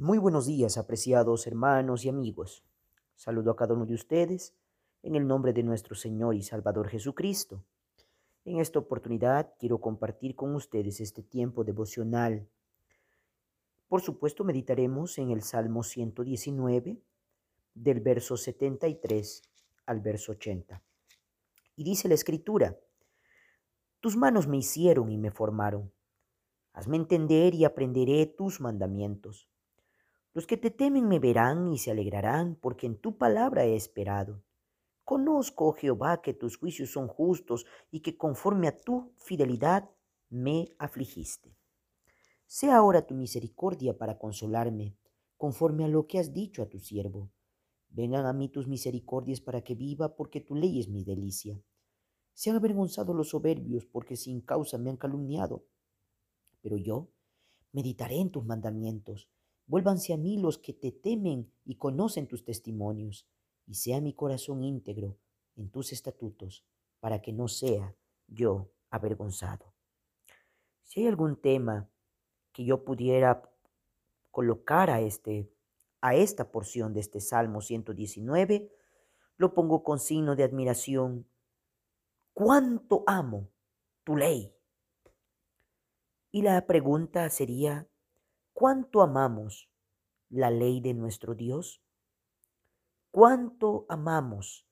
Muy buenos días, apreciados hermanos y amigos. Saludo a cada uno de ustedes en el nombre de nuestro Señor y Salvador Jesucristo. En esta oportunidad quiero compartir con ustedes este tiempo devocional. Por supuesto, meditaremos en el Salmo 119, del verso 73 al verso 80. Y dice la Escritura, Tus manos me hicieron y me formaron. Hazme entender y aprenderé tus mandamientos. Los que te temen me verán y se alegrarán, porque en tu palabra he esperado. Conozco, oh Jehová, que tus juicios son justos y que conforme a tu fidelidad me afligiste. Sea ahora tu misericordia para consolarme, conforme a lo que has dicho a tu siervo. Vengan a mí tus misericordias para que viva, porque tu ley es mi delicia. Sean avergonzados los soberbios, porque sin causa me han calumniado. Pero yo meditaré en tus mandamientos Vuélvanse a mí los que te temen y conocen tus testimonios, y sea mi corazón íntegro en tus estatutos, para que no sea yo avergonzado. Si hay algún tema que yo pudiera colocar a, este, a esta porción de este Salmo 119, lo pongo con signo de admiración. ¿Cuánto amo tu ley? Y la pregunta sería, ¿Cuánto amamos la ley de nuestro Dios? ¿Cuánto amamos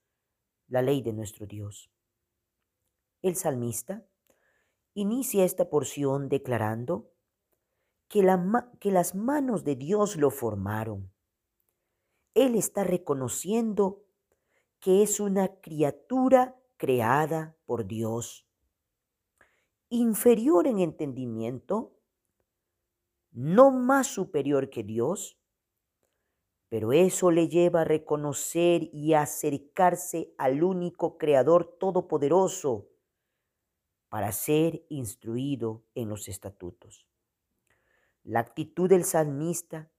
la ley de nuestro Dios? El salmista inicia esta porción declarando que, la, que las manos de Dios lo formaron. Él está reconociendo que es una criatura creada por Dios, inferior en entendimiento, no más superior que Dios, pero eso le lleva a reconocer y acercarse al único Creador Todopoderoso para ser instruido en los estatutos. La actitud del salmista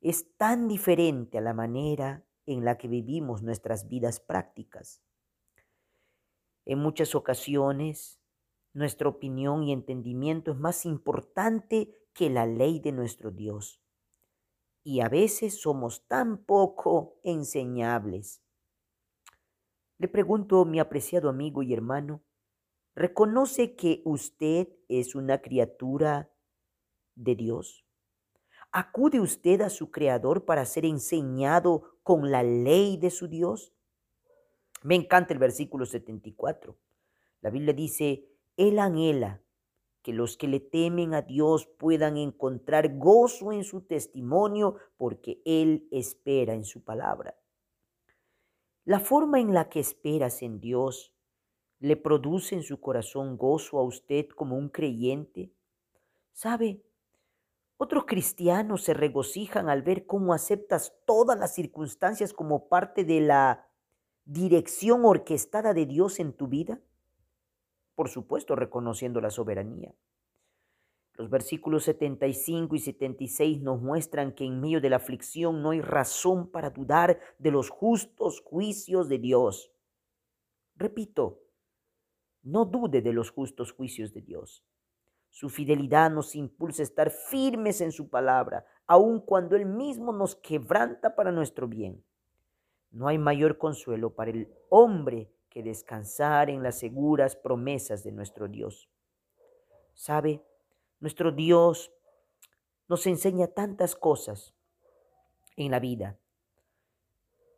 es tan diferente a la manera en la que vivimos nuestras vidas prácticas. En muchas ocasiones, nuestra opinión y entendimiento es más importante que la ley de nuestro Dios. Y a veces somos tan poco enseñables. Le pregunto, mi apreciado amigo y hermano, ¿reconoce que usted es una criatura de Dios? ¿Acude usted a su Creador para ser enseñado con la ley de su Dios? Me encanta el versículo 74. La Biblia dice, Él anhela que los que le temen a Dios puedan encontrar gozo en su testimonio porque Él espera en su palabra. La forma en la que esperas en Dios le produce en su corazón gozo a usted como un creyente. ¿Sabe? Otros cristianos se regocijan al ver cómo aceptas todas las circunstancias como parte de la dirección orquestada de Dios en tu vida por supuesto reconociendo la soberanía. Los versículos 75 y 76 nos muestran que en medio de la aflicción no hay razón para dudar de los justos juicios de Dios. Repito, no dude de los justos juicios de Dios. Su fidelidad nos impulsa a estar firmes en su palabra, aun cuando Él mismo nos quebranta para nuestro bien. No hay mayor consuelo para el hombre descansar en las seguras promesas de nuestro Dios. ¿Sabe? Nuestro Dios nos enseña tantas cosas en la vida.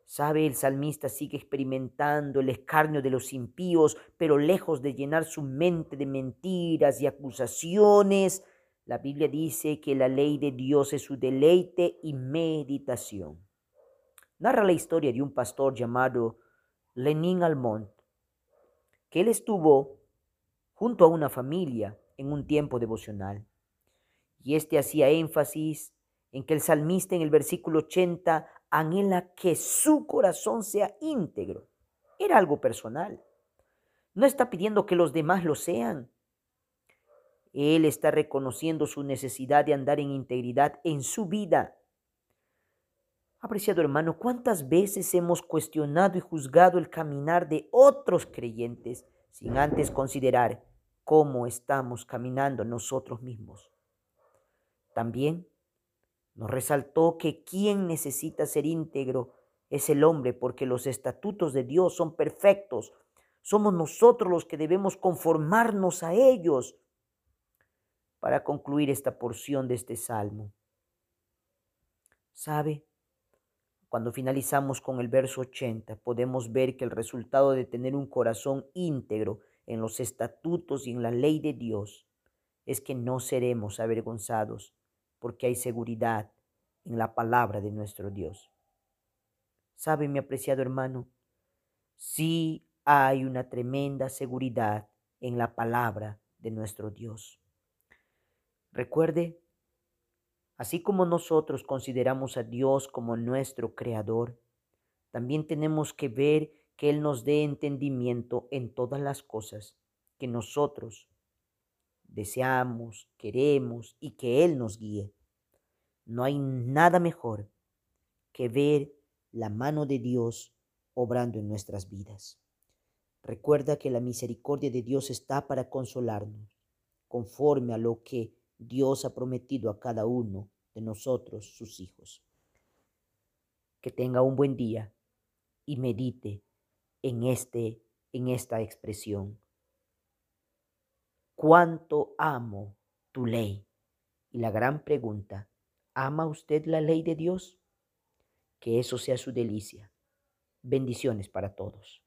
Sabe, el salmista sigue experimentando el escarnio de los impíos, pero lejos de llenar su mente de mentiras y acusaciones, la Biblia dice que la ley de Dios es su deleite y meditación. Narra la historia de un pastor llamado Lenin Almont, que él estuvo junto a una familia en un tiempo devocional. Y este hacía énfasis en que el salmista en el versículo 80 anhela que su corazón sea íntegro. Era algo personal. No está pidiendo que los demás lo sean. Él está reconociendo su necesidad de andar en integridad en su vida Apreciado hermano, ¿cuántas veces hemos cuestionado y juzgado el caminar de otros creyentes sin antes considerar cómo estamos caminando nosotros mismos? También Nos resaltó que quien necesita ser íntegro es el hombre, porque los estatutos de Dios son perfectos. Somos nosotros los que debemos conformarnos a ellos para concluir esta porción de este salmo. ¿Sabe? Cuando finalizamos con el verso 80, podemos ver que el resultado de tener un corazón íntegro en los estatutos y en la ley de Dios es que no seremos avergonzados porque hay seguridad en la palabra de nuestro Dios. ¿Sabe, mi apreciado hermano? Sí hay una tremenda seguridad en la palabra de nuestro Dios. Recuerde Así como nosotros consideramos a Dios como nuestro Creador, también tenemos que ver que Él nos dé entendimiento en todas las cosas que nosotros deseamos, queremos y que Él nos guíe. No hay nada mejor que ver la mano de Dios obrando en nuestras vidas. Recuerda que la misericordia de Dios está para consolarnos, conforme a lo que Dios ha prometido a cada uno de nosotros, sus hijos. Que tenga un buen día y medite en, este, en esta expresión. ¿Cuánto amo tu ley? Y la gran pregunta, ¿ama usted la ley de Dios? Que eso sea su delicia. Bendiciones para todos.